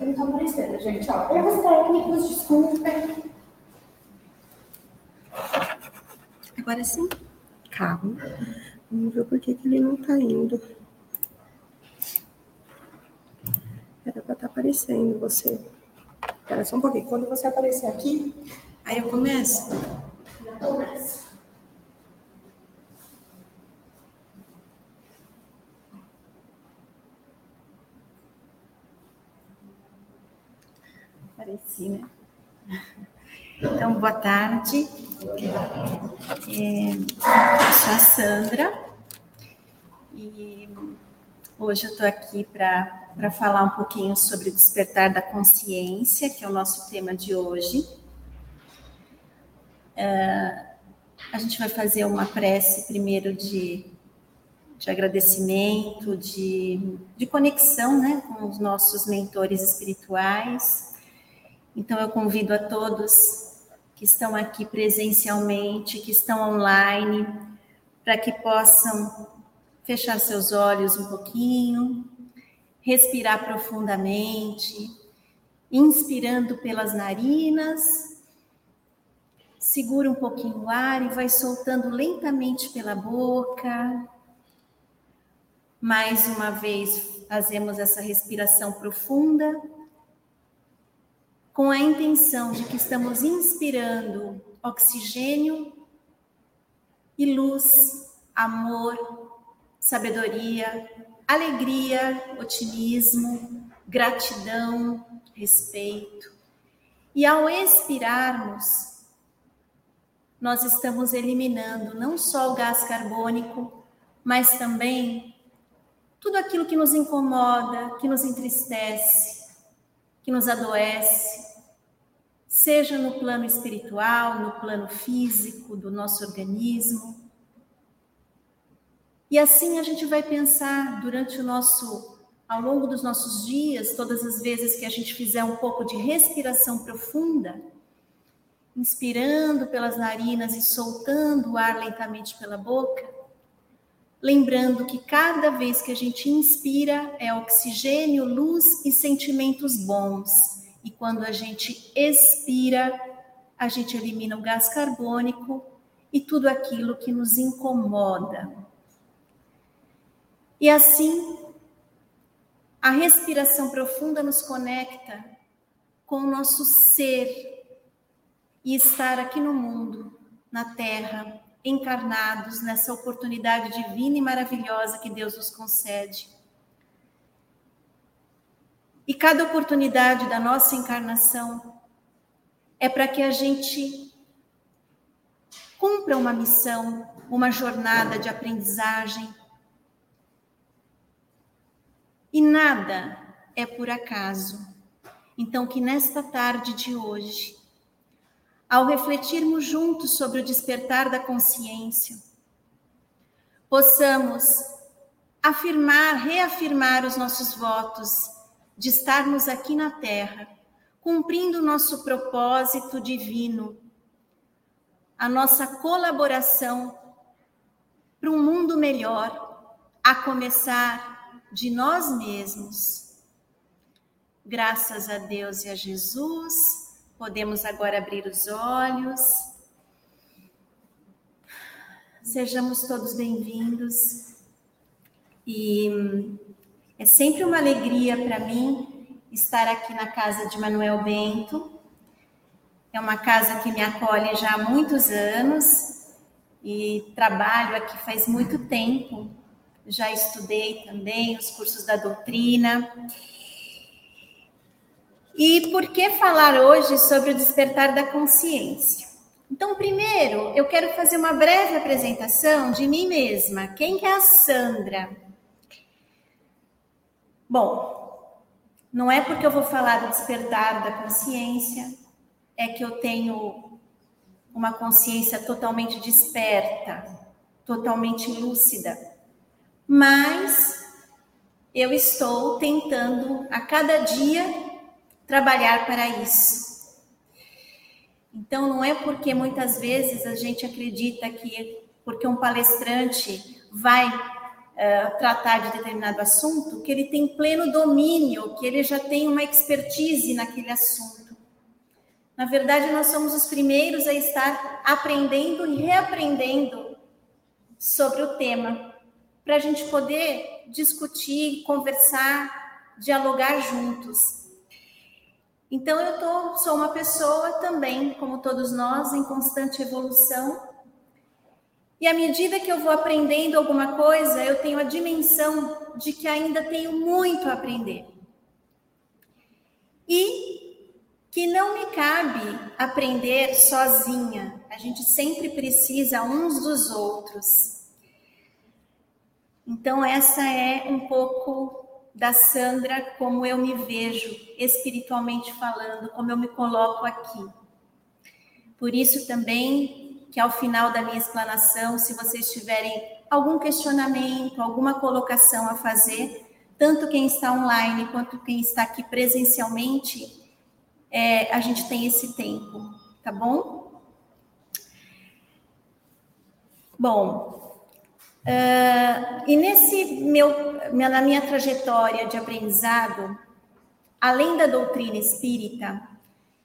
Ele tá aparecendo, gente, ó. Erros técnicos, desculpem. Agora sim. Calma. Vamos ver por que, que ele não tá indo. Era pra estar tá aparecendo você. Espera só um pouquinho. Quando você aparecer aqui, aí eu começo. Começa. Apareci, né? Então, boa tarde. É, eu sou a Sandra e hoje eu estou aqui para falar um pouquinho sobre o despertar da consciência, que é o nosso tema de hoje. É, a gente vai fazer uma prece primeiro de, de agradecimento, de, de conexão né, com os nossos mentores espirituais. Então, eu convido a todos que estão aqui presencialmente, que estão online, para que possam fechar seus olhos um pouquinho, respirar profundamente, inspirando pelas narinas, segura um pouquinho o ar e vai soltando lentamente pela boca. Mais uma vez, fazemos essa respiração profunda com a intenção de que estamos inspirando oxigênio e luz, amor, sabedoria, alegria, otimismo, gratidão, respeito. E ao expirarmos, nós estamos eliminando não só o gás carbônico, mas também tudo aquilo que nos incomoda, que nos entristece, que nos adoece, seja no plano espiritual, no plano físico do nosso organismo. E assim a gente vai pensar durante o nosso, ao longo dos nossos dias, todas as vezes que a gente fizer um pouco de respiração profunda, inspirando pelas narinas e soltando o ar lentamente pela boca, lembrando que cada vez que a gente inspira é oxigênio, luz e sentimentos bons e quando a gente expira, a gente elimina o gás carbônico e tudo aquilo que nos incomoda. E assim, a respiração profunda nos conecta com o nosso ser e estar aqui no mundo, na Terra, encarnados nessa oportunidade divina e maravilhosa que Deus nos concede e cada oportunidade da nossa encarnação é para que a gente cumpra uma missão, uma jornada de aprendizagem. E nada é por acaso. Então, que nesta tarde de hoje, ao refletirmos juntos sobre o despertar da consciência, possamos afirmar, reafirmar os nossos votos de estarmos aqui na Terra, cumprindo o nosso propósito divino, a nossa colaboração para um mundo melhor, a começar de nós mesmos. Graças a Deus e a Jesus, podemos agora abrir os olhos. Sejamos todos bem-vindos e é sempre uma alegria para mim estar aqui na casa de Manuel Bento. É uma casa que me acolhe já há muitos anos e trabalho aqui faz muito tempo. Já estudei também os cursos da doutrina. E por que falar hoje sobre o despertar da consciência? Então, primeiro, eu quero fazer uma breve apresentação de mim mesma. Quem é a Sandra? Bom, não é porque eu vou falar do despertar da consciência, é que eu tenho uma consciência totalmente desperta, totalmente lúcida, mas eu estou tentando a cada dia trabalhar para isso. Então, não é porque muitas vezes a gente acredita que porque um palestrante vai uh, tratar de determinado assunto, que ele tem pleno domínio, que ele já tem uma expertise naquele assunto. Na verdade, nós somos os primeiros a estar aprendendo e reaprendendo sobre o tema, para a gente poder discutir, conversar, dialogar juntos. Então, eu tô, sou uma pessoa também, como todos nós, em constante evolução. E à medida que eu vou aprendendo alguma coisa, eu tenho a dimensão de que ainda tenho muito a aprender. E que não me cabe aprender sozinha. A gente sempre precisa uns dos outros. Então, essa é um pouco da Sandra, como eu me vejo espiritualmente falando, como eu me coloco aqui. Por isso também que ao final da minha explanação, se vocês tiverem algum questionamento, alguma colocação a fazer, tanto quem está online quanto quem está aqui presencialmente, é, a gente tem esse tempo, tá bom? Bom, Uh, e nesse meu, na minha trajetória de aprendizado, além da doutrina espírita,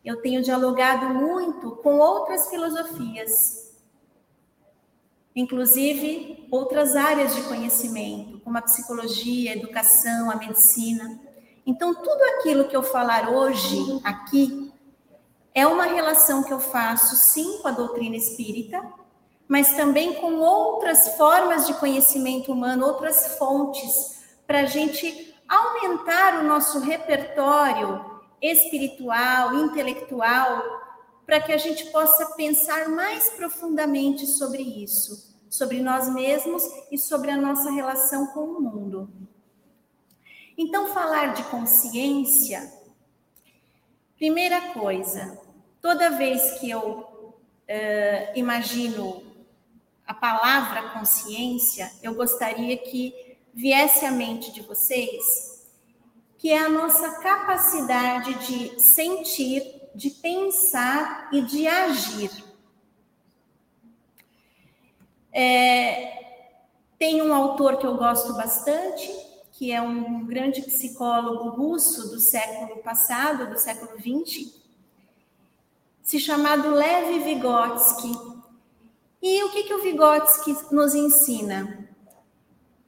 eu tenho dialogado muito com outras filosofias, inclusive outras áreas de conhecimento, como a psicologia, a educação, a medicina. Então, tudo aquilo que eu falar hoje aqui é uma relação que eu faço, sim, com a doutrina espírita, mas também com outras formas de conhecimento humano, outras fontes, para a gente aumentar o nosso repertório espiritual, intelectual, para que a gente possa pensar mais profundamente sobre isso, sobre nós mesmos e sobre a nossa relação com o mundo. Então, falar de consciência, primeira coisa, toda vez que eu uh, imagino a palavra consciência, eu gostaria que viesse à mente de vocês que é a nossa capacidade de sentir, de pensar e de agir. É, tem um autor que eu gosto bastante, que é um grande psicólogo russo do século passado, do século XX, se chamado Lev Vygotsky. E o que, que o Vygotsky nos ensina?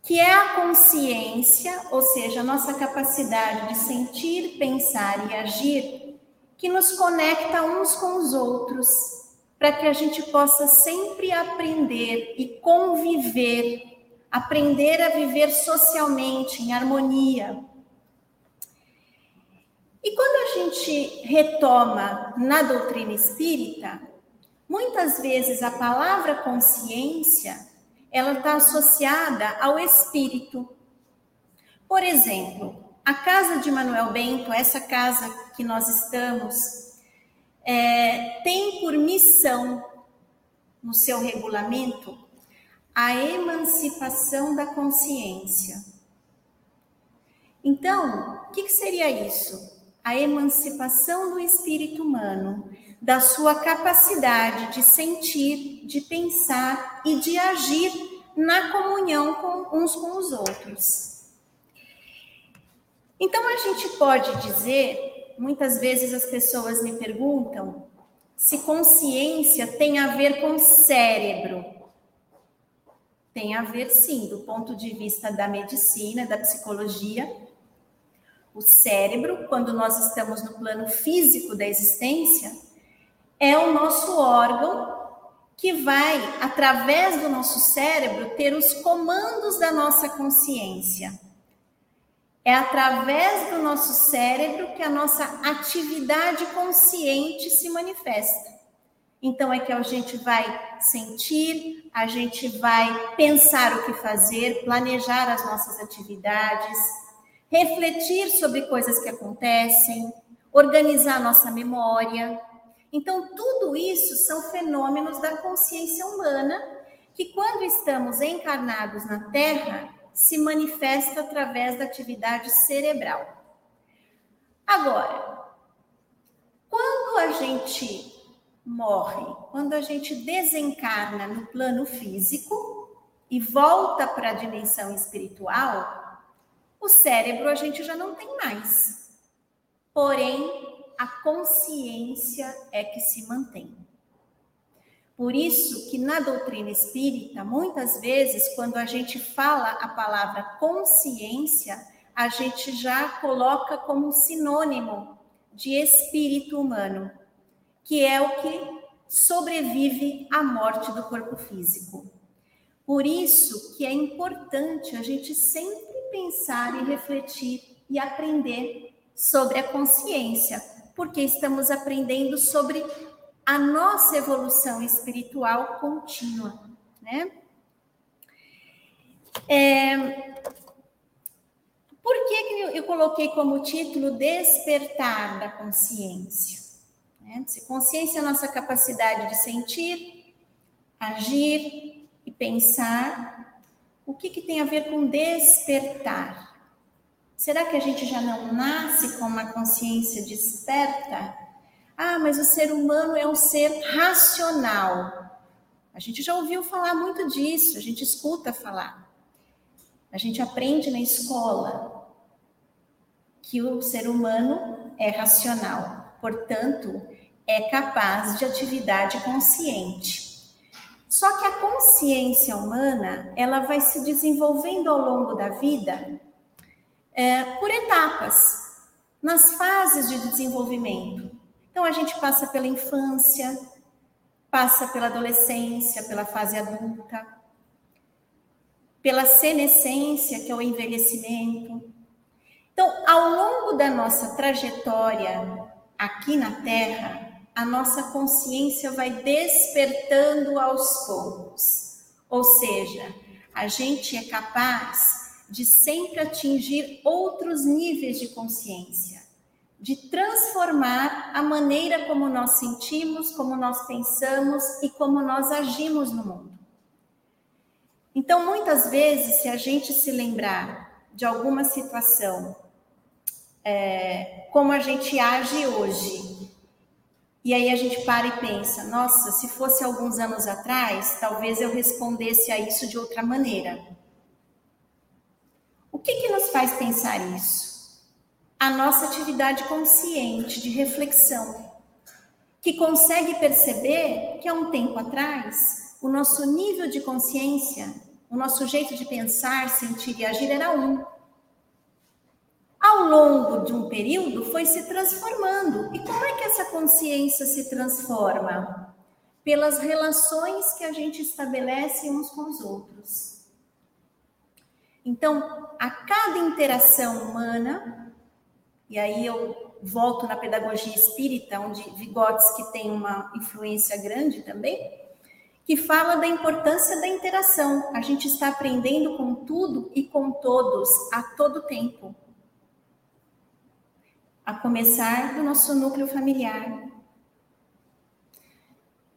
Que é a consciência, ou seja, a nossa capacidade de sentir, pensar e agir, que nos conecta uns com os outros, para que a gente possa sempre aprender e conviver, aprender a viver socialmente, em harmonia. E quando a gente retoma na doutrina espírita, Muitas vezes a palavra consciência ela está associada ao espírito. Por exemplo, a casa de Manuel Bento, essa casa que nós estamos, é, tem por missão no seu regulamento a emancipação da consciência. Então, o que, que seria isso? A emancipação do espírito humano da sua capacidade de sentir, de pensar e de agir na comunhão com uns com os outros. Então a gente pode dizer, muitas vezes as pessoas me perguntam se consciência tem a ver com cérebro. Tem a ver sim, do ponto de vista da medicina, da psicologia. O cérebro, quando nós estamos no plano físico da existência, é o nosso órgão que vai, através do nosso cérebro, ter os comandos da nossa consciência. É através do nosso cérebro que a nossa atividade consciente se manifesta. Então, é que a gente vai sentir, a gente vai pensar o que fazer, planejar as nossas atividades, refletir sobre coisas que acontecem, organizar nossa memória. Então, tudo isso são fenômenos da consciência humana que, quando estamos encarnados na Terra, se manifesta através da atividade cerebral. Agora, quando a gente morre, quando a gente desencarna no plano físico, e volta para a dimensão espiritual, o cérebro a gente já não tem mais. Porém, a consciência é que se mantém. Por isso que na doutrina espírita, muitas vezes, quando a gente fala a palavra consciência, a gente já coloca como sinônimo de espírito humano, que é o que sobrevive à morte do corpo físico. Por isso que é importante a gente sempre pensar e refletir e aprender sobre a consciência, porque estamos aprendendo sobre a nossa evolução espiritual contínua, né? É, por que, que eu coloquei como título Despertar da Consciência? Né? Se consciência é a nossa capacidade de sentir, agir e pensar, o que, que tem a ver com despertar? Será que a gente já não nasce com uma consciência desperta? Ah, mas o ser humano é um ser racional. A gente já ouviu falar muito disso, a gente escuta falar. A gente aprende na escola que o ser humano é racional, portanto, é capaz de atividade consciente. Só que a consciência humana, ela vai se desenvolvendo ao longo da vida é, por etapas, nas fases de desenvolvimento. Então, a gente passa pela infância, passa pela adolescência, pela fase adulta, pela senescência, que é o envelhecimento. Então, ao longo da nossa trajetória aqui na Terra, a nossa consciência vai despertando aos poucos. Ou seja, a gente é capaz de sempre atingir outros níveis de consciência de transformar a maneira como nós sentimos, como nós pensamos e como nós agimos no mundo. Então, muitas vezes, se a gente se lembrar de alguma situação, é, como a gente age hoje, e aí a gente para e pensa: nossa, se fosse alguns anos atrás, talvez eu respondesse a isso de outra maneira. O que, que nos faz pensar isso? a nossa atividade consciente de reflexão, que consegue perceber que há um tempo atrás o nosso nível de consciência, o nosso jeito de pensar, sentir e agir era um. Ao longo de um período foi se transformando. E como é que essa consciência se transforma? Pelas relações que a gente estabelece uns com os outros. Então, a cada interação humana, e aí eu volto na pedagogia espírita, onde Vygotsky tem uma influência grande também, que fala da importância da interação. A gente está aprendendo com tudo e com todos a todo tempo. A começar do nosso núcleo familiar,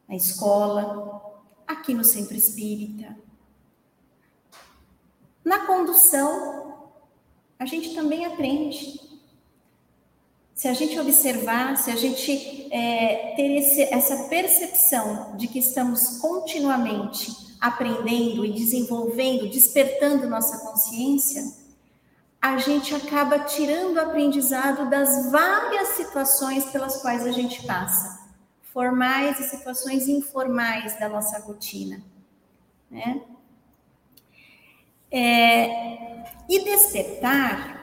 na escola, aqui no centro espírita. Na condução, a gente também aprende se a gente observar, se a gente é, ter esse, essa percepção de que estamos continuamente aprendendo e desenvolvendo, despertando nossa consciência, a gente acaba tirando o aprendizado das várias situações pelas quais a gente passa, formais e situações informais da nossa rotina, né? É, e despertar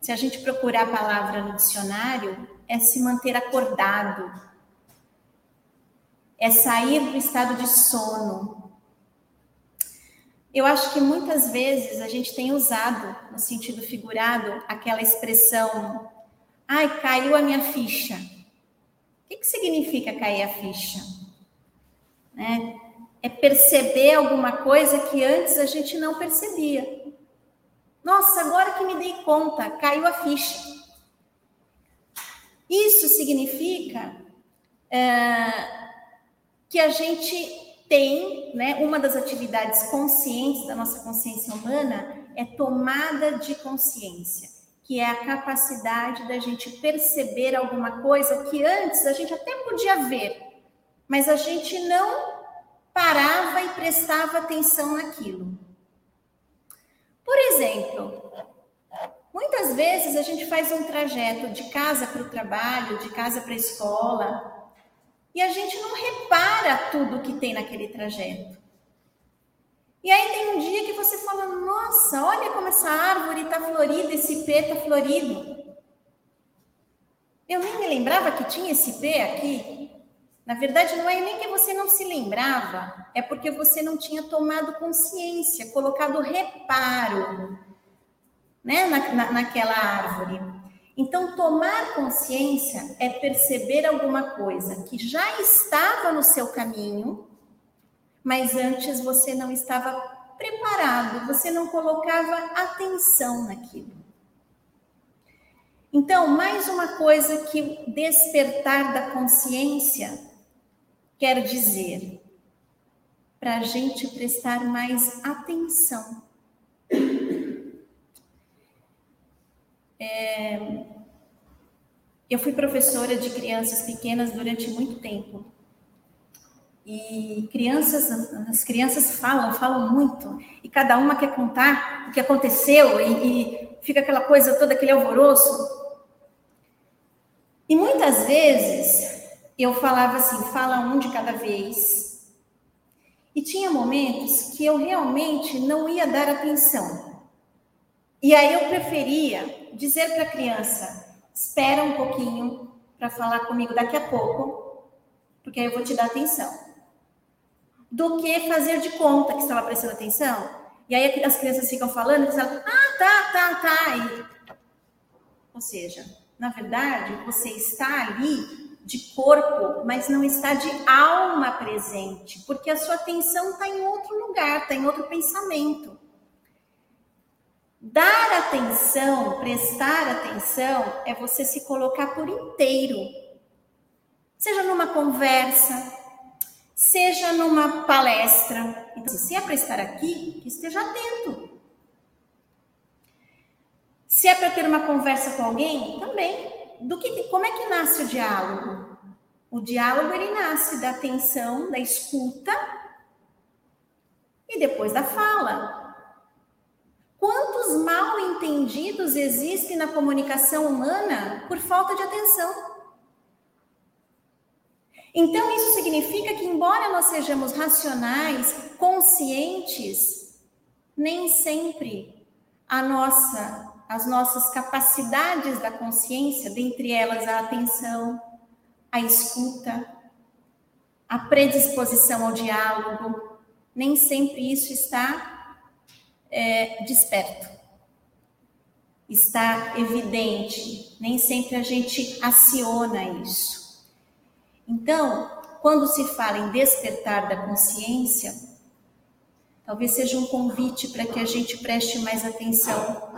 se a gente procurar a palavra no dicionário, é se manter acordado, é sair do estado de sono. Eu acho que muitas vezes a gente tem usado, no sentido figurado, aquela expressão: ai, caiu a minha ficha. O que, que significa cair a ficha? Né? É perceber alguma coisa que antes a gente não percebia. Nossa, agora que me dei conta, caiu a ficha. Isso significa é, que a gente tem, né, uma das atividades conscientes da nossa consciência humana é tomada de consciência, que é a capacidade da gente perceber alguma coisa que antes a gente até podia ver, mas a gente não parava e prestava atenção naquilo. Por exemplo, muitas vezes a gente faz um trajeto de casa para o trabalho, de casa para a escola, e a gente não repara tudo que tem naquele trajeto. E aí tem um dia que você fala: Nossa, olha como essa árvore está florida, esse pé está florido. Eu nem me lembrava que tinha esse pé aqui. Na verdade, não é nem que você não se lembrava, é porque você não tinha tomado consciência, colocado reparo né, na, na, naquela árvore. Então, tomar consciência é perceber alguma coisa que já estava no seu caminho, mas antes você não estava preparado, você não colocava atenção naquilo. Então, mais uma coisa que despertar da consciência quer dizer para a gente prestar mais atenção. É, eu fui professora de crianças pequenas durante muito tempo. E crianças, as crianças falam, falam muito, e cada uma quer contar o que aconteceu, e, e fica aquela coisa toda, aquele alvoroço. E muitas vezes eu falava assim, fala um de cada vez. E tinha momentos que eu realmente não ia dar atenção. E aí eu preferia dizer para a criança: espera um pouquinho para falar comigo daqui a pouco, porque aí eu vou te dar atenção do que fazer de conta que estava prestando atenção. E aí as crianças ficam falando e falam, ah, tá, tá, tá. E... Ou seja, na verdade, você está ali de corpo, mas não está de alma presente, porque a sua atenção está em outro lugar, está em outro pensamento. Dar atenção, prestar atenção, é você se colocar por inteiro. Seja numa conversa, seja numa palestra. Então, se é para estar aqui, esteja atento. Se é para ter uma conversa com alguém, também. Do que, como é que nasce o diálogo? O diálogo ele nasce da atenção, da escuta e depois da fala. Quantos mal entendidos existem na comunicação humana por falta de atenção? Então, isso significa que, embora nós sejamos racionais, conscientes, nem sempre a nossa, as nossas capacidades da consciência, dentre elas a atenção, a escuta, a predisposição ao diálogo, nem sempre isso está é, desperto, está evidente, nem sempre a gente aciona isso. Então, quando se fala em despertar da consciência, talvez seja um convite para que a gente preste mais atenção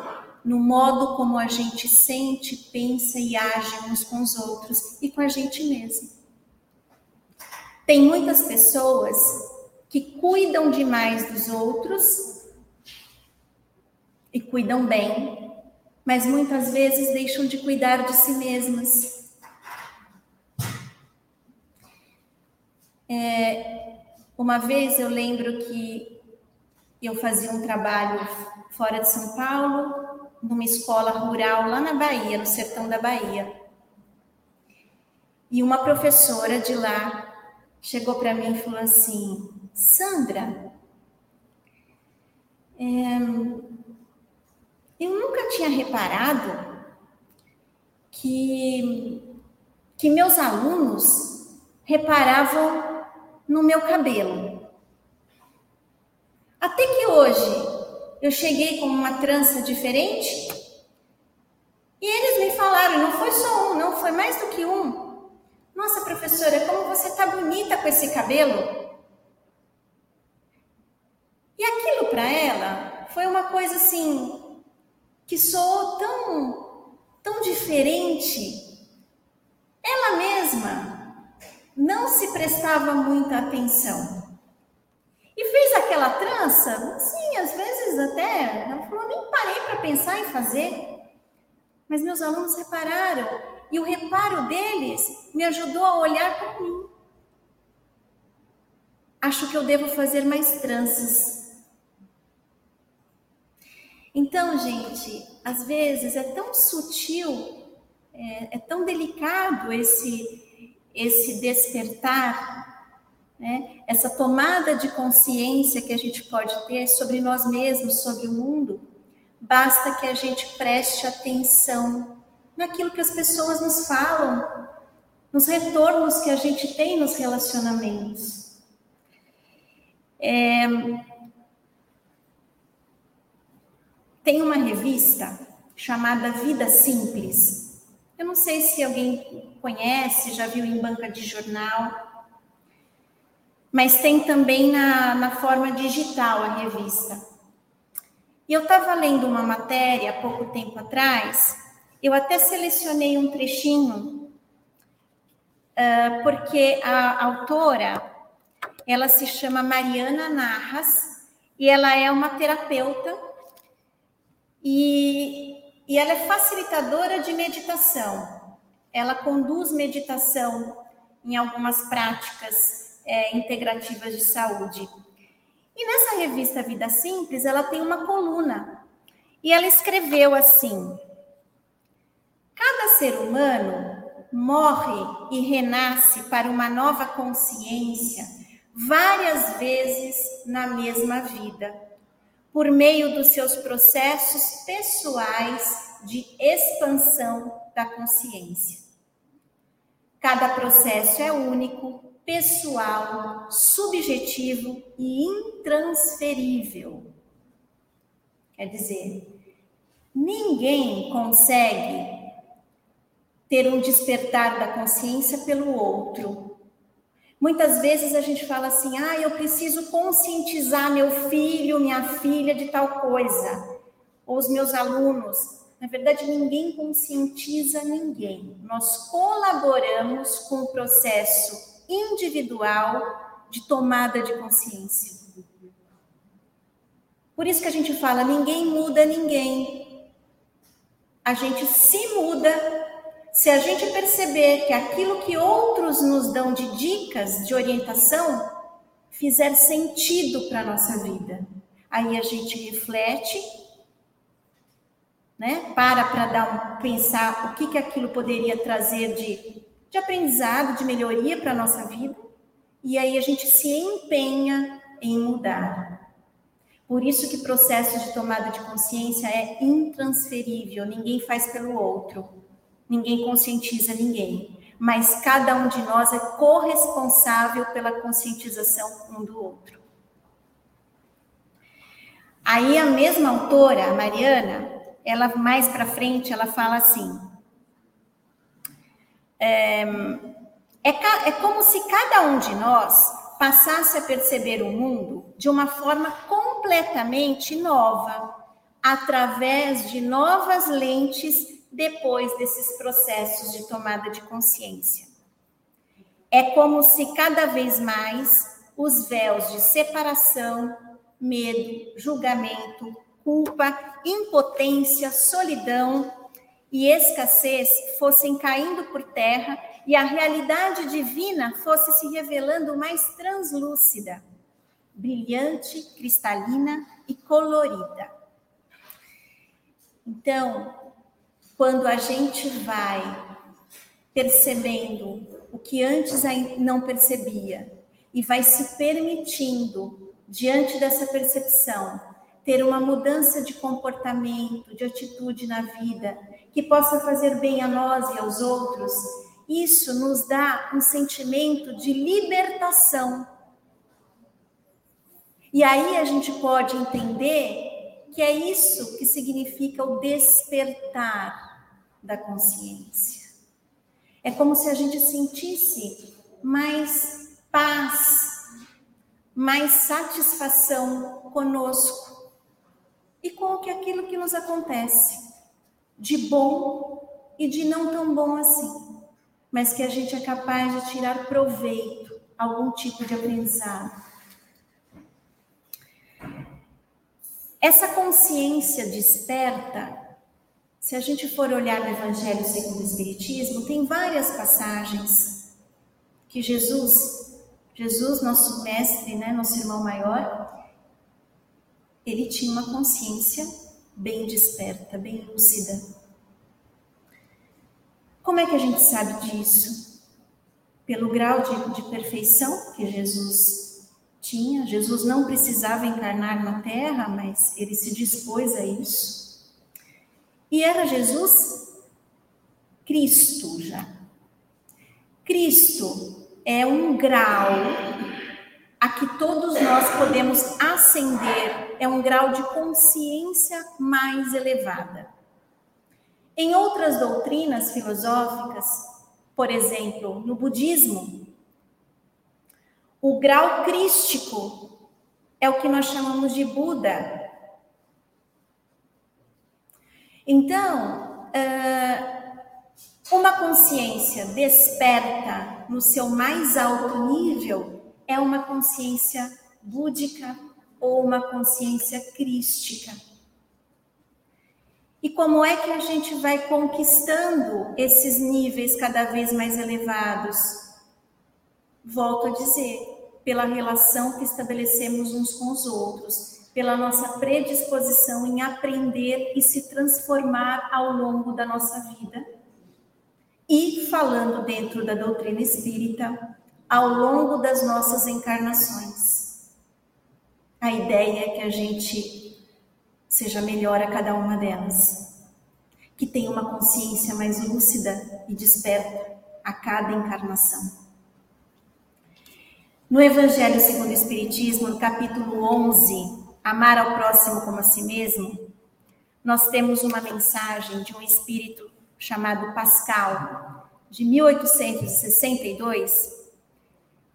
no modo como a gente sente, pensa e age uns com os outros e com a gente mesmo. Tem muitas pessoas que cuidam demais dos outros e cuidam bem, mas muitas vezes deixam de cuidar de si mesmas É, uma vez eu lembro que eu fazia um trabalho fora de São Paulo, numa escola rural lá na Bahia, no sertão da Bahia. E uma professora de lá chegou para mim e falou assim: Sandra, é, eu nunca tinha reparado que, que meus alunos reparavam no meu cabelo. Até que hoje eu cheguei com uma trança diferente e eles me falaram, não foi só um, não, foi mais do que um. Nossa, professora, como você está bonita com esse cabelo. E aquilo para ela foi uma coisa assim que soou tão, tão diferente. Ela mesma não se prestava muita atenção. E fez aquela trança, sim, às vezes até, ela falou, nem parei para pensar em fazer. Mas meus alunos repararam, e o reparo deles me ajudou a olhar para mim. acho que eu devo fazer mais tranças. Então, gente, às vezes é tão sutil, é, é tão delicado esse, esse despertar, né? essa tomada de consciência que a gente pode ter sobre nós mesmos, sobre o mundo, basta que a gente preste atenção naquilo que as pessoas nos falam, nos retornos que a gente tem nos relacionamentos. É... Tem uma revista chamada Vida Simples. Eu não sei se alguém conhece, já viu em banca de jornal, mas tem também na, na forma digital a revista. E eu estava lendo uma matéria há pouco tempo atrás, eu até selecionei um trechinho uh, porque a autora, ela se chama Mariana Narras e ela é uma terapeuta e, e ela é facilitadora de meditação. Ela conduz meditação em algumas práticas é, integrativas de saúde. E nessa revista Vida Simples, ela tem uma coluna. E ela escreveu assim: Cada ser humano morre e renasce para uma nova consciência várias vezes na mesma vida, por meio dos seus processos pessoais de expansão da consciência. Cada processo é único, pessoal, subjetivo e intransferível. Quer dizer, ninguém consegue ter um despertar da consciência pelo outro. Muitas vezes a gente fala assim: ah, eu preciso conscientizar meu filho, minha filha de tal coisa, ou os meus alunos. Na verdade, ninguém conscientiza ninguém. Nós colaboramos com o processo individual de tomada de consciência. Por isso que a gente fala: ninguém muda ninguém. A gente se muda se a gente perceber que aquilo que outros nos dão de dicas, de orientação, fizer sentido para a nossa vida, aí a gente reflete, né? Para para dar um, pensar o que, que aquilo poderia trazer de, de aprendizado, de melhoria para a nossa vida, e aí a gente se empenha em mudar. Por isso que processo de tomada de consciência é intransferível, ninguém faz pelo outro ninguém conscientiza ninguém, mas cada um de nós é corresponsável pela conscientização um do outro. Aí a mesma autora, a Mariana, ela mais para frente, ela fala assim: é, é, é como se cada um de nós passasse a perceber o mundo de uma forma completamente nova, através de novas lentes depois desses processos de tomada de consciência. É como se cada vez mais os véus de separação, medo, julgamento, culpa, impotência, solidão e escassez fossem caindo por terra e a realidade divina fosse se revelando mais translúcida, brilhante, cristalina e colorida. Então, quando a gente vai percebendo o que antes não percebia e vai se permitindo, diante dessa percepção, ter uma mudança de comportamento, de atitude na vida, que possa fazer bem a nós e aos outros, isso nos dá um sentimento de libertação. E aí a gente pode entender que é isso que significa o despertar da consciência. É como se a gente sentisse mais paz, mais satisfação conosco e com aquilo que nos acontece, de bom e de não tão bom assim, mas que a gente é capaz de tirar proveito, algum tipo de aprendizado. Essa consciência desperta se a gente for olhar no Evangelho segundo o Espiritismo, tem várias passagens que Jesus, Jesus, nosso mestre, né, nosso irmão maior, ele tinha uma consciência bem desperta, bem lúcida. Como é que a gente sabe disso? Pelo grau de, de perfeição que Jesus tinha. Jesus não precisava encarnar na terra, mas ele se dispôs a isso. E era Jesus Cristo já. Cristo é um grau a que todos nós podemos ascender, é um grau de consciência mais elevada. Em outras doutrinas filosóficas, por exemplo, no budismo, o grau crístico é o que nós chamamos de Buda. Então, uma consciência desperta no seu mais alto nível é uma consciência búdica ou uma consciência crística. E como é que a gente vai conquistando esses níveis cada vez mais elevados? Volto a dizer, pela relação que estabelecemos uns com os outros, pela nossa predisposição em aprender e se transformar ao longo da nossa vida. E falando dentro da doutrina espírita, ao longo das nossas encarnações. A ideia é que a gente seja melhor a cada uma delas, que tenha uma consciência mais lúcida e desperta a cada encarnação. No Evangelho segundo o Espiritismo, no capítulo 11, Amar ao próximo como a si mesmo, nós temos uma mensagem de um espírito chamado Pascal, de 1862,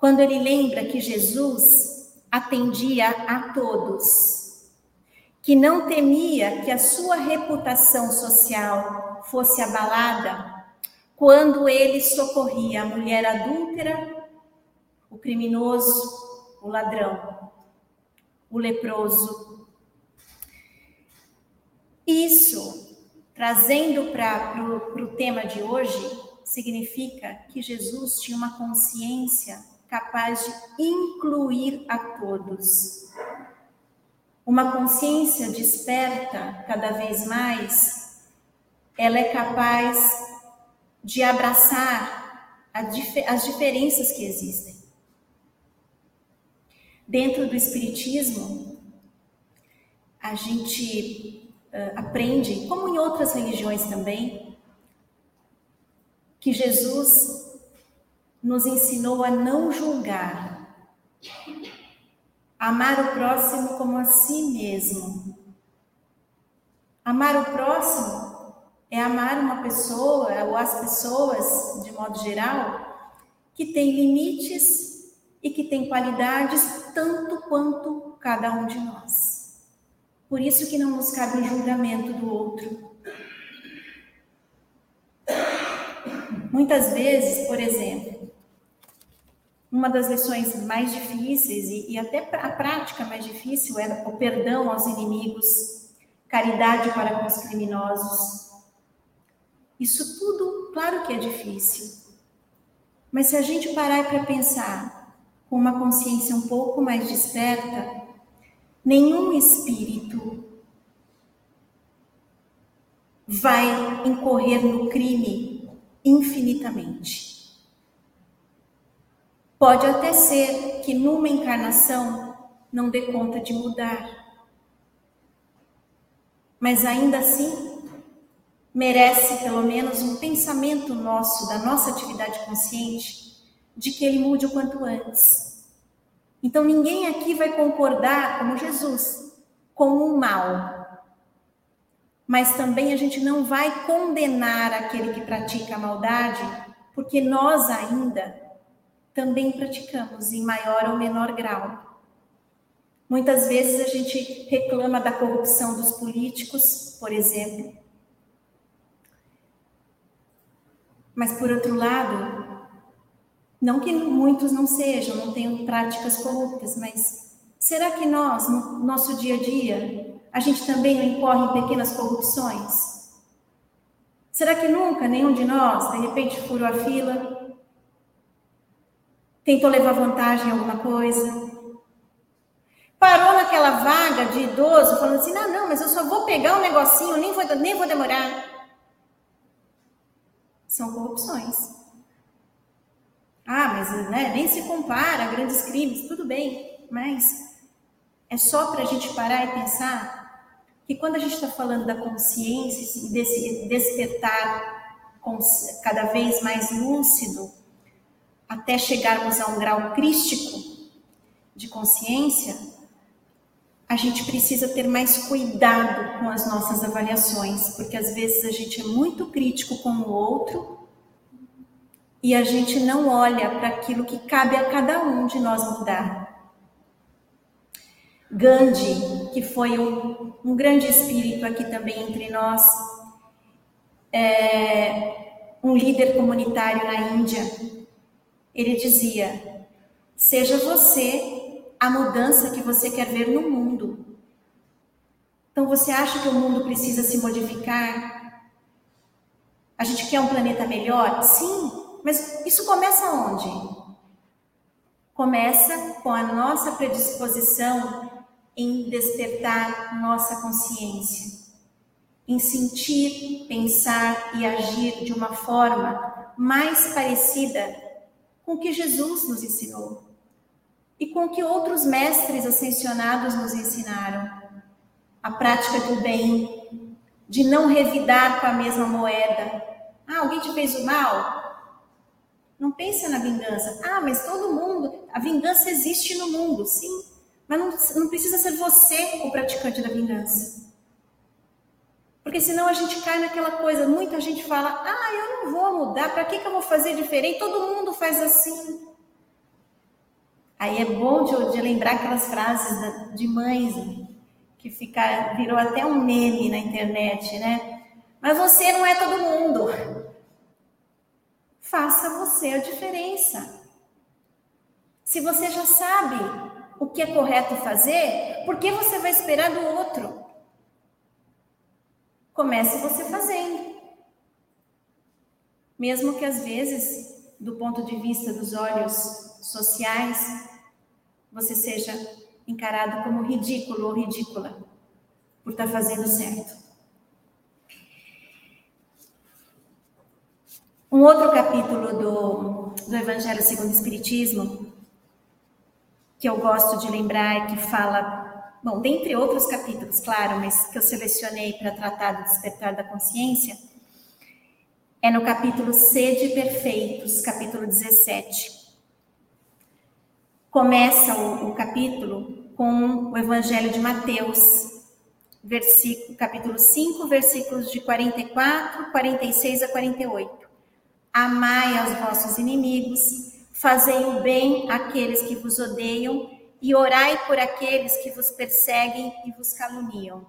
quando ele lembra que Jesus atendia a todos, que não temia que a sua reputação social fosse abalada quando ele socorria a mulher adúltera, o criminoso, o ladrão, o leproso. Isso, trazendo para o tema de hoje, significa que Jesus tinha uma consciência capaz de incluir a todos. Uma consciência desperta cada vez mais, ela é capaz de abraçar as diferenças que existem. Dentro do Espiritismo, a gente uh, aprende, como em outras religiões também, que Jesus nos ensinou a não julgar, amar o próximo como a si mesmo. Amar o próximo é amar uma pessoa ou as pessoas, de modo geral, que tem limites e que tem qualidades tanto quanto cada um de nós. Por isso que não nos cabe o julgamento do outro. Muitas vezes, por exemplo, uma das lições mais difíceis e, e até a prática mais difícil é o perdão aos inimigos, caridade para com os criminosos. Isso tudo, claro que é difícil. Mas se a gente parar para pensar com uma consciência um pouco mais desperta, nenhum espírito vai incorrer no crime infinitamente. Pode até ser que numa encarnação não dê conta de mudar. Mas ainda assim, merece pelo menos um pensamento nosso, da nossa atividade consciente, de que ele mude o quanto antes. Então ninguém aqui vai concordar, como Jesus, com o mal. Mas também a gente não vai condenar aquele que pratica a maldade, porque nós ainda também praticamos em maior ou menor grau. Muitas vezes a gente reclama da corrupção dos políticos, por exemplo. Mas, por outro lado, não que muitos não sejam, não tenham práticas corruptas, mas será que nós, no nosso dia a dia, a gente também não incorre em pequenas corrupções? Será que nunca nenhum de nós, de repente, furou a fila Tentou levar vantagem em alguma coisa? Parou naquela vaga de idoso, falando assim: não, não, mas eu só vou pegar um negocinho, nem vou, nem vou demorar. São corrupções. Ah, mas né, nem se compara a grandes crimes, tudo bem, mas é só para a gente parar e pensar que quando a gente está falando da consciência e desse despertar cada vez mais lúcido, até chegarmos a um grau crístico de consciência, a gente precisa ter mais cuidado com as nossas avaliações, porque às vezes a gente é muito crítico com o outro e a gente não olha para aquilo que cabe a cada um de nós mudar. Gandhi, que foi um, um grande espírito aqui também entre nós, é, um líder comunitário na Índia, ele dizia: seja você a mudança que você quer ver no mundo. Então, você acha que o mundo precisa se modificar? A gente quer um planeta melhor? Sim, mas isso começa onde? Começa com a nossa predisposição em despertar nossa consciência, em sentir, pensar e agir de uma forma mais parecida com o que Jesus nos ensinou e com o que outros mestres ascensionados nos ensinaram. A prática do bem, de não revidar com a mesma moeda. Ah, alguém te fez o mal? Não pensa na vingança. Ah, mas todo mundo, a vingança existe no mundo, sim. Mas não, não precisa ser você o praticante da vingança. Porque senão a gente cai naquela coisa, muita gente fala, ah, eu não vou mudar, para que, que eu vou fazer diferente? Todo mundo faz assim. Aí é bom de, de lembrar aquelas frases da, de mães que fica, virou até um meme na internet, né? Mas você não é todo mundo. Faça você a diferença. Se você já sabe o que é correto fazer, por que você vai esperar do outro? Comece você fazendo. Mesmo que às vezes, do ponto de vista dos olhos sociais, você seja encarado como ridículo ou ridícula por estar fazendo certo. Um outro capítulo do, do Evangelho segundo o Espiritismo que eu gosto de lembrar, que fala, bom, dentre outros capítulos, claro, mas que eu selecionei para tratar do despertar da consciência, é no capítulo Sede Perfeitos, capítulo 17. Começa o, o capítulo com o Evangelho de Mateus, versículo, capítulo 5, versículos de 44, 46 a 48. Amai aos vossos inimigos, Fazei o bem àqueles que vos odeiam e orai por aqueles que vos perseguem e vos caluniam.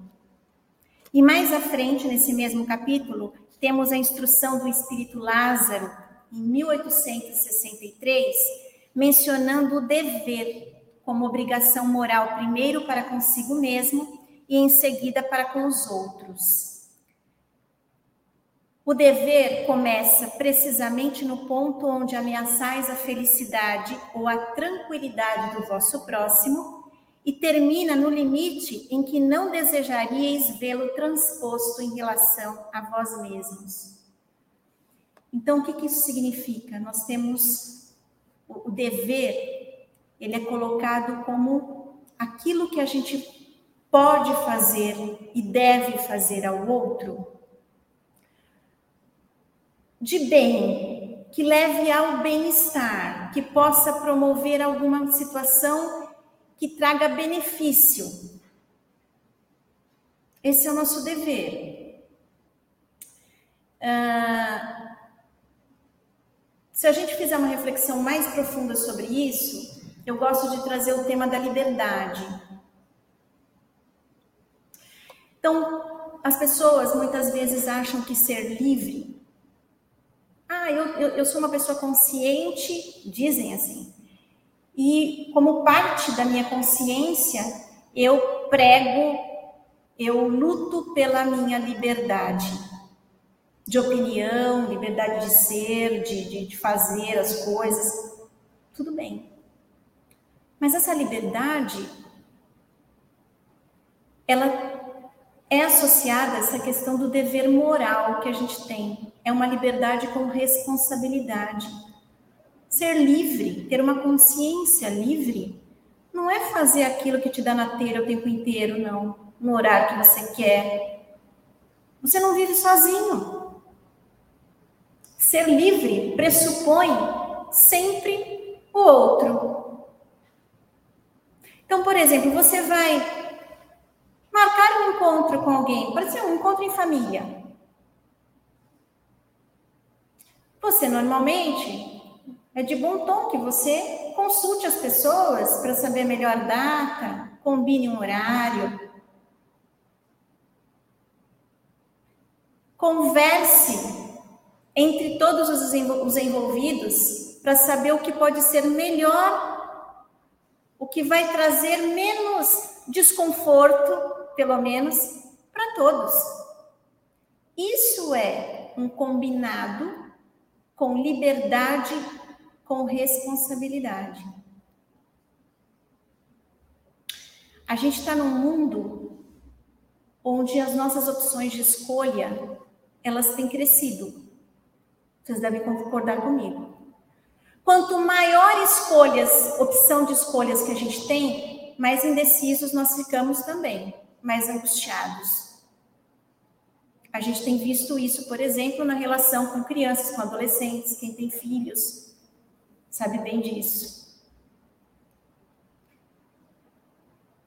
E mais à frente, nesse mesmo capítulo, temos a instrução do Espírito Lázaro, em 1863, mencionando o dever como obrigação moral, primeiro para consigo mesmo e em seguida para com os outros. O dever começa precisamente no ponto onde ameaçais a felicidade ou a tranquilidade do vosso próximo e termina no limite em que não desejaríeis vê-lo transposto em relação a vós mesmos. Então, o que, que isso significa? Nós temos o dever, ele é colocado como aquilo que a gente pode fazer e deve fazer ao outro de bem, que leve ao bem-estar, que possa promover alguma situação que traga benefício. Esse é o nosso dever. Ah, se a gente fizer uma reflexão mais profunda sobre isso, eu gosto de trazer o tema da liberdade. Então, as pessoas muitas vezes acham que ser livre ah, eu, eu, eu sou uma pessoa consciente, dizem assim. E como parte da minha consciência, eu prego, eu luto pela minha liberdade de opinião, liberdade de ser, de, de, de fazer as coisas. tudo bem. Mas essa liberdade, ela é associada a essa questão do dever moral que a gente tem. É uma liberdade com responsabilidade. Ser livre, ter uma consciência livre, não é fazer aquilo que te dá na telha o tempo inteiro, não. No horário que você quer. Você não vive sozinho. Ser livre pressupõe sempre o outro. Então, por exemplo, você vai marcar um encontro com alguém, pode ser um encontro em família. Você normalmente é de bom tom que você consulte as pessoas para saber a melhor data, combine um horário. Converse entre todos os envolvidos para saber o que pode ser melhor, o que vai trazer menos desconforto, pelo menos, para todos. Isso é um combinado com liberdade com responsabilidade. A gente está num mundo onde as nossas opções de escolha elas têm crescido. Vocês devem concordar comigo. Quanto maior escolhas, opção de escolhas que a gente tem, mais indecisos nós ficamos também, mais angustiados. A gente tem visto isso, por exemplo, na relação com crianças, com adolescentes, quem tem filhos sabe bem disso.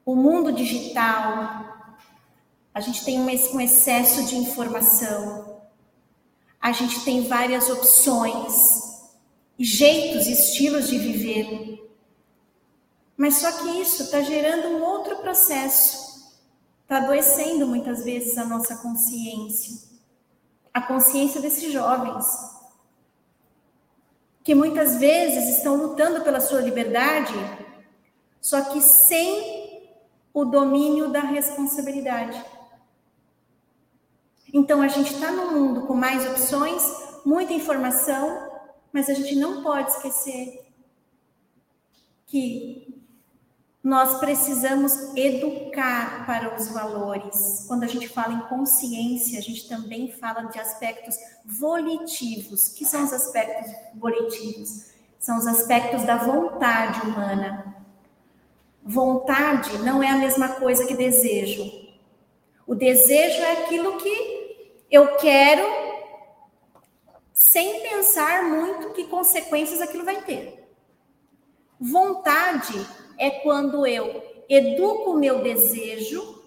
O mundo digital, a gente tem um excesso de informação, a gente tem várias opções, jeitos, estilos de viver. Mas só que isso está gerando um outro processo, está adoecendo muitas vezes a nossa consciência, a consciência desses jovens que muitas vezes estão lutando pela sua liberdade, só que sem o domínio da responsabilidade. Então a gente está no mundo com mais opções, muita informação, mas a gente não pode esquecer que nós precisamos educar para os valores. Quando a gente fala em consciência, a gente também fala de aspectos volitivos. Que são os aspectos volitivos? São os aspectos da vontade humana. Vontade não é a mesma coisa que desejo. O desejo é aquilo que eu quero sem pensar muito que consequências aquilo vai ter. Vontade é quando eu educo o meu desejo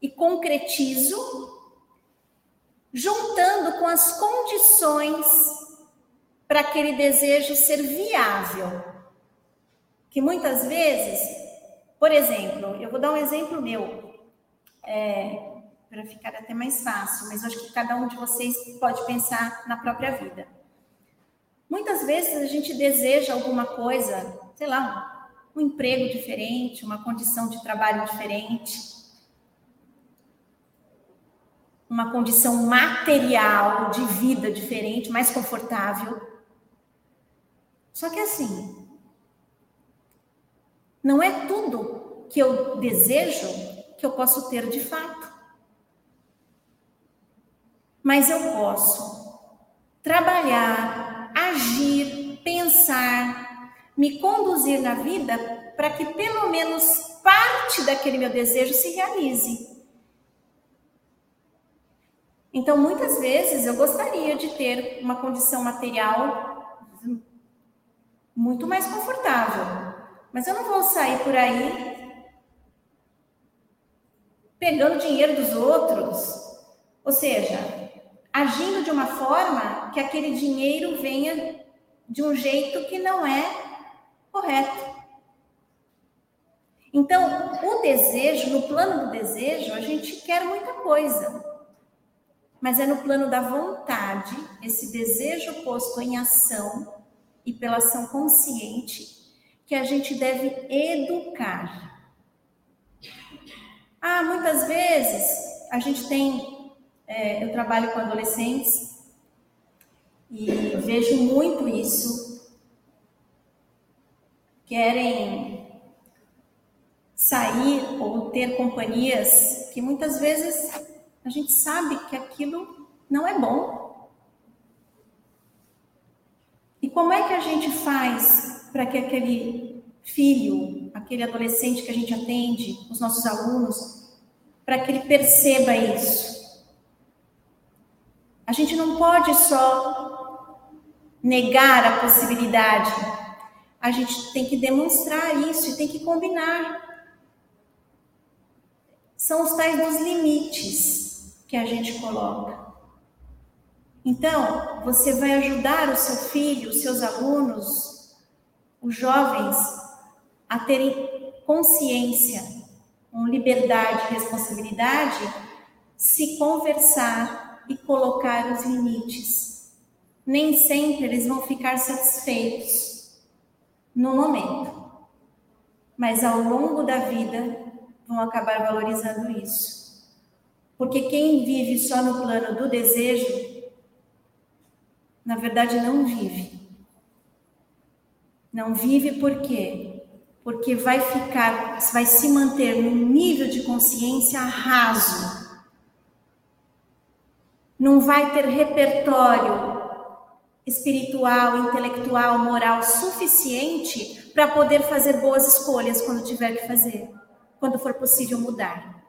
e concretizo, juntando com as condições para aquele desejo ser viável. Que muitas vezes, por exemplo, eu vou dar um exemplo meu, é, para ficar até mais fácil, mas acho que cada um de vocês pode pensar na própria vida. Muitas vezes a gente deseja alguma coisa, sei lá, um emprego diferente, uma condição de trabalho diferente, uma condição material de vida diferente, mais confortável. Só que assim, não é tudo que eu desejo que eu posso ter de fato. Mas eu posso trabalhar, agir, pensar, me conduzir na vida para que pelo menos parte daquele meu desejo se realize. Então, muitas vezes eu gostaria de ter uma condição material muito mais confortável, mas eu não vou sair por aí pegando dinheiro dos outros, ou seja, agindo de uma forma que aquele dinheiro venha de um jeito que não é correto. Então, o desejo, no plano do desejo, a gente quer muita coisa. Mas é no plano da vontade, esse desejo posto em ação e pela ação consciente, que a gente deve educar. Ah, muitas vezes a gente tem, é, eu trabalho com adolescentes e vejo muito isso querem sair ou ter companhias que muitas vezes a gente sabe que aquilo não é bom. E como é que a gente faz para que aquele filho, aquele adolescente que a gente atende, os nossos alunos, para que ele perceba isso? A gente não pode só negar a possibilidade. A gente tem que demonstrar isso e tem que combinar. São os tais dos limites que a gente coloca. Então, você vai ajudar o seu filho, os seus alunos, os jovens, a terem consciência, com liberdade e responsabilidade, se conversar e colocar os limites. Nem sempre eles vão ficar satisfeitos no momento, mas ao longo da vida vão acabar valorizando isso. Porque quem vive só no plano do desejo, na verdade não vive. Não vive por quê? Porque vai ficar, vai se manter num nível de consciência raso. Não vai ter repertório espiritual, intelectual, moral suficiente para poder fazer boas escolhas quando tiver que fazer quando for possível mudar.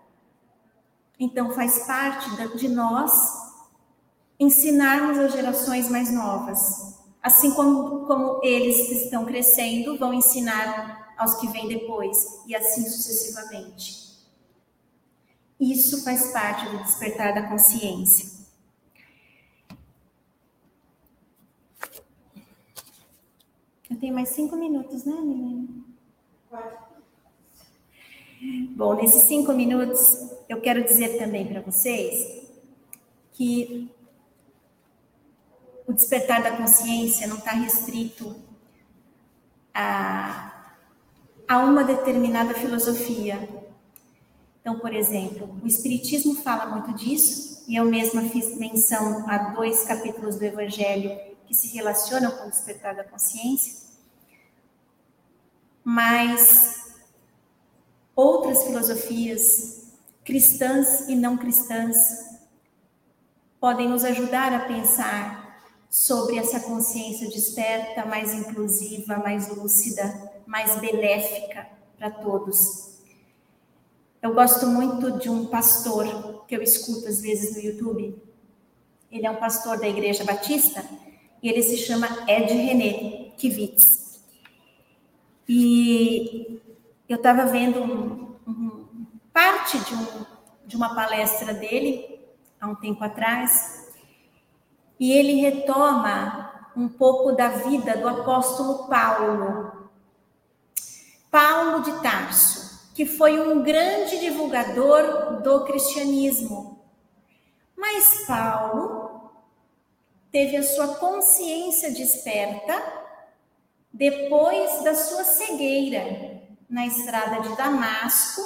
Então, faz parte de nós ensinarmos as gerações mais novas. Assim como, como eles que estão crescendo vão ensinar aos que vêm depois, e assim sucessivamente. Isso faz parte do despertar da consciência. Eu tenho mais cinco minutos, né? Quatro. Bom, nesses cinco minutos, eu quero dizer também para vocês que o despertar da consciência não está restrito a, a uma determinada filosofia. Então, por exemplo, o Espiritismo fala muito disso, e eu mesma fiz menção a dois capítulos do Evangelho que se relacionam com o despertar da consciência, mas outras filosofias, cristãs e não cristãs, podem nos ajudar a pensar sobre essa consciência desperta, mais inclusiva, mais lúcida, mais benéfica para todos. Eu gosto muito de um pastor que eu escuto às vezes no YouTube. Ele é um pastor da Igreja Batista e ele se chama Ed René Kivitz. E eu estava vendo um, um, parte de, um, de uma palestra dele há um tempo atrás, e ele retoma um pouco da vida do apóstolo Paulo. Paulo de Tarso, que foi um grande divulgador do cristianismo. Mas Paulo teve a sua consciência desperta depois da sua cegueira na estrada de Damasco,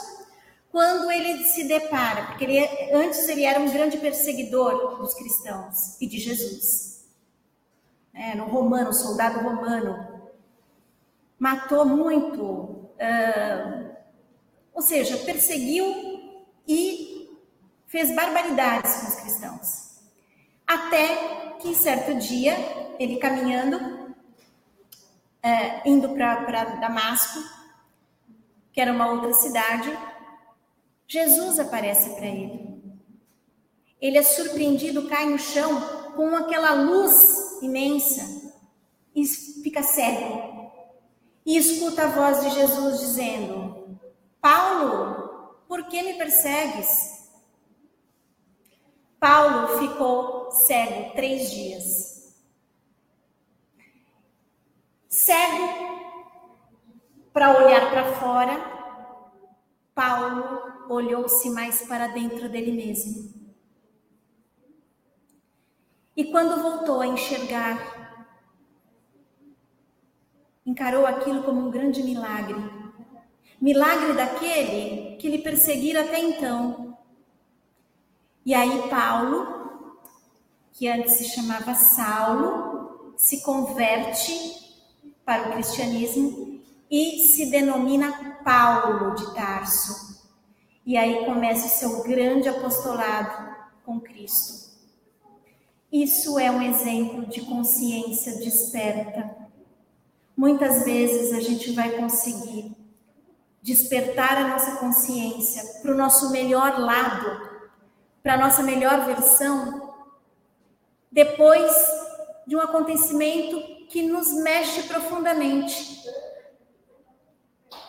quando ele se depara, porque ele, antes ele era um grande perseguidor dos cristãos e de Jesus. É, no romano, soldado romano. Matou muito, uh, ou seja, perseguiu e fez barbaridades com os cristãos. Até que certo dia, ele caminhando, uh, indo para Damasco, que era uma outra cidade, Jesus aparece para ele. Ele é surpreendido, cai no chão com aquela luz imensa e fica cego. E escuta a voz de Jesus dizendo: Paulo, por que me persegues? Paulo ficou cego três dias. Cego para olhar para fora, Paulo olhou-se mais para dentro dele mesmo. E quando voltou a enxergar, encarou aquilo como um grande milagre. Milagre daquele que lhe perseguira até então. E aí Paulo, que antes se chamava Saulo, se converte para o cristianismo e se denomina Paulo de Tarso. E aí começa o seu grande apostolado com Cristo. Isso é um exemplo de consciência desperta. Muitas vezes a gente vai conseguir despertar a nossa consciência para o nosso melhor lado, para nossa melhor versão, depois de um acontecimento que nos mexe profundamente,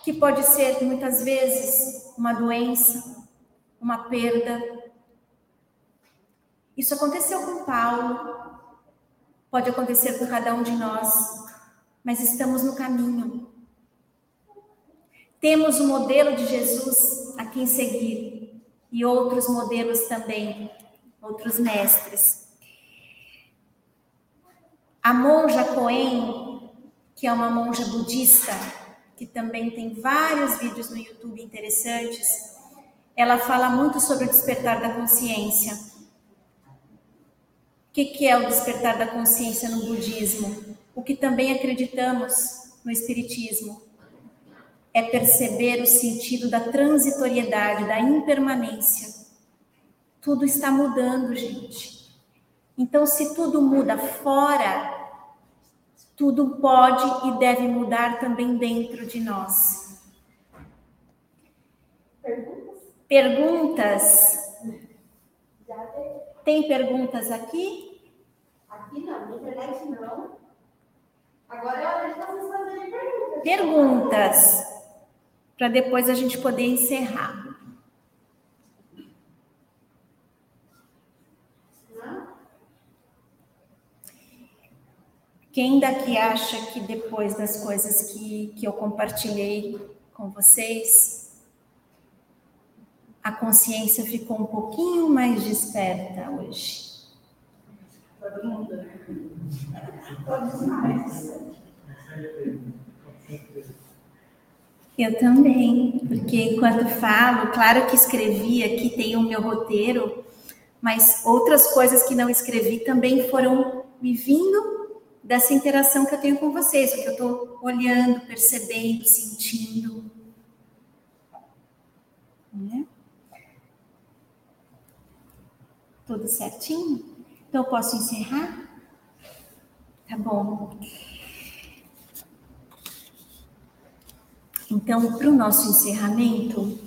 que pode ser muitas vezes uma doença, uma perda. Isso aconteceu com Paulo, pode acontecer com cada um de nós, mas estamos no caminho. Temos o modelo de Jesus a quem seguir e outros modelos também, outros mestres. A monja Coen, que é uma monja budista, que também tem vários vídeos no YouTube interessantes, ela fala muito sobre o despertar da consciência. O que é o despertar da consciência no budismo? O que também acreditamos no espiritismo é perceber o sentido da transitoriedade, da impermanência. Tudo está mudando, gente. Então, se tudo muda fora, tudo pode e deve mudar também dentro de nós. Perguntas? Perguntas? Tem perguntas aqui? Aqui não, na internet não. Agora é hora de vocês fazerem perguntas. Perguntas. Para depois a gente poder encerrar. Quem daqui acha que depois das coisas que, que eu compartilhei com vocês, a consciência ficou um pouquinho mais desperta hoje? Todo mundo, né? Todos nós. Eu também, porque enquanto falo, claro que escrevi aqui, tem o meu roteiro, mas outras coisas que não escrevi também foram me vindo dessa interação que eu tenho com vocês, o que eu estou olhando, percebendo, sentindo. Né? Tudo certinho? Então, eu posso encerrar? Tá bom. Então, para o nosso encerramento,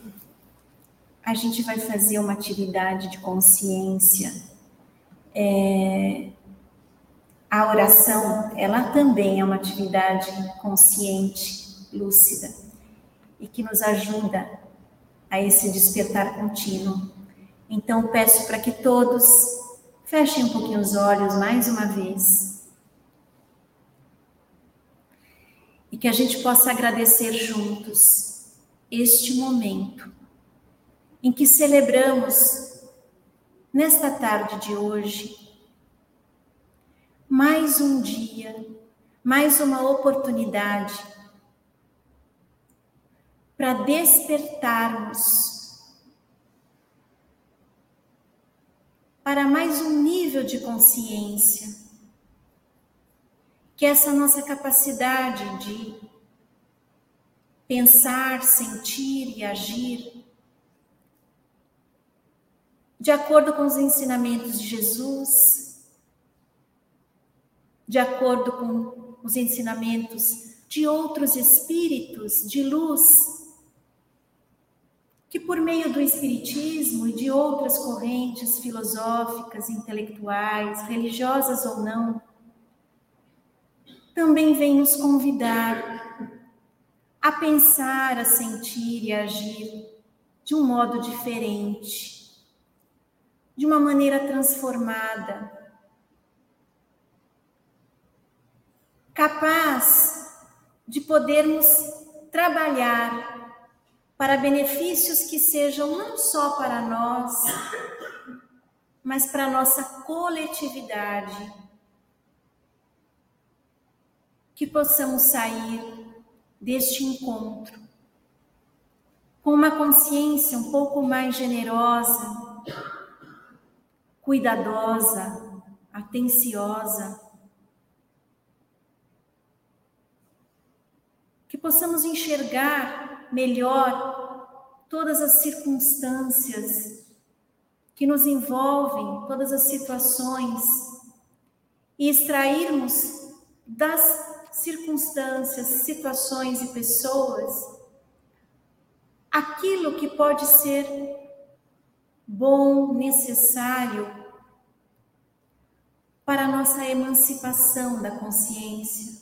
a gente vai fazer uma atividade de consciência. É, a oração, ela também é uma atividade consciente, lúcida, e que nos ajuda a esse despertar contínuo. Então, peço para que todos fechem um pouquinho os olhos mais uma vez. e que a gente possa agradecer juntos este momento em que celebramos, nesta tarde de hoje, mais um dia, mais uma oportunidade para despertarmos para mais um nível de consciência que essa nossa capacidade de pensar, sentir e agir de acordo com os ensinamentos de Jesus, de acordo com os ensinamentos de outros espíritos de luz, que por meio do Espiritismo e de outras correntes filosóficas, intelectuais, religiosas ou não, também vem nos convidar a pensar, a sentir e a agir de um modo diferente, de uma maneira transformada, capaz de podermos trabalhar para benefícios que sejam não só para nós, mas para a nossa coletividade que possamos sair deste encontro com uma consciência um pouco mais generosa, cuidadosa, atenciosa, que possamos enxergar melhor todas as circunstâncias que nos envolvem, todas as situações, e extrairmos das circunstâncias, situações e pessoas aquilo que pode ser bom, necessário para a nossa emancipação da consciência,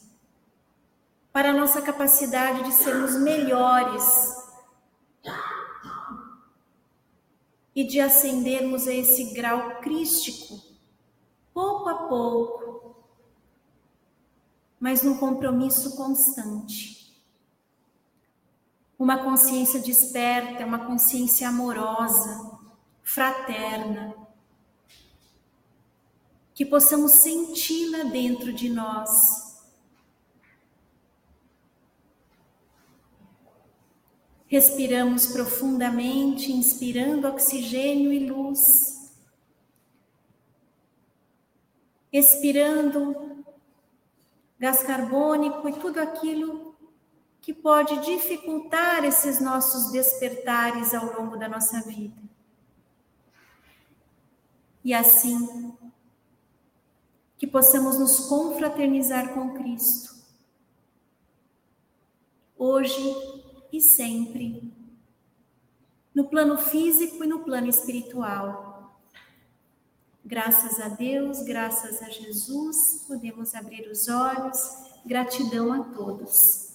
para a nossa capacidade de sermos melhores e de ascendermos a esse grau crístico, pouco a pouco, mas num compromisso constante. Uma consciência desperta, uma consciência amorosa, fraterna, que possamos senti-la dentro de nós. Respiramos profundamente, inspirando oxigênio e luz. Expirando gás carbônico e tudo aquilo que pode dificultar esses nossos despertares ao longo da nossa vida. E assim, que possamos nos confraternizar com Cristo, hoje e sempre, no plano físico e no plano espiritual. Graças a Deus, graças a Jesus, podemos abrir os olhos. Gratidão a todos.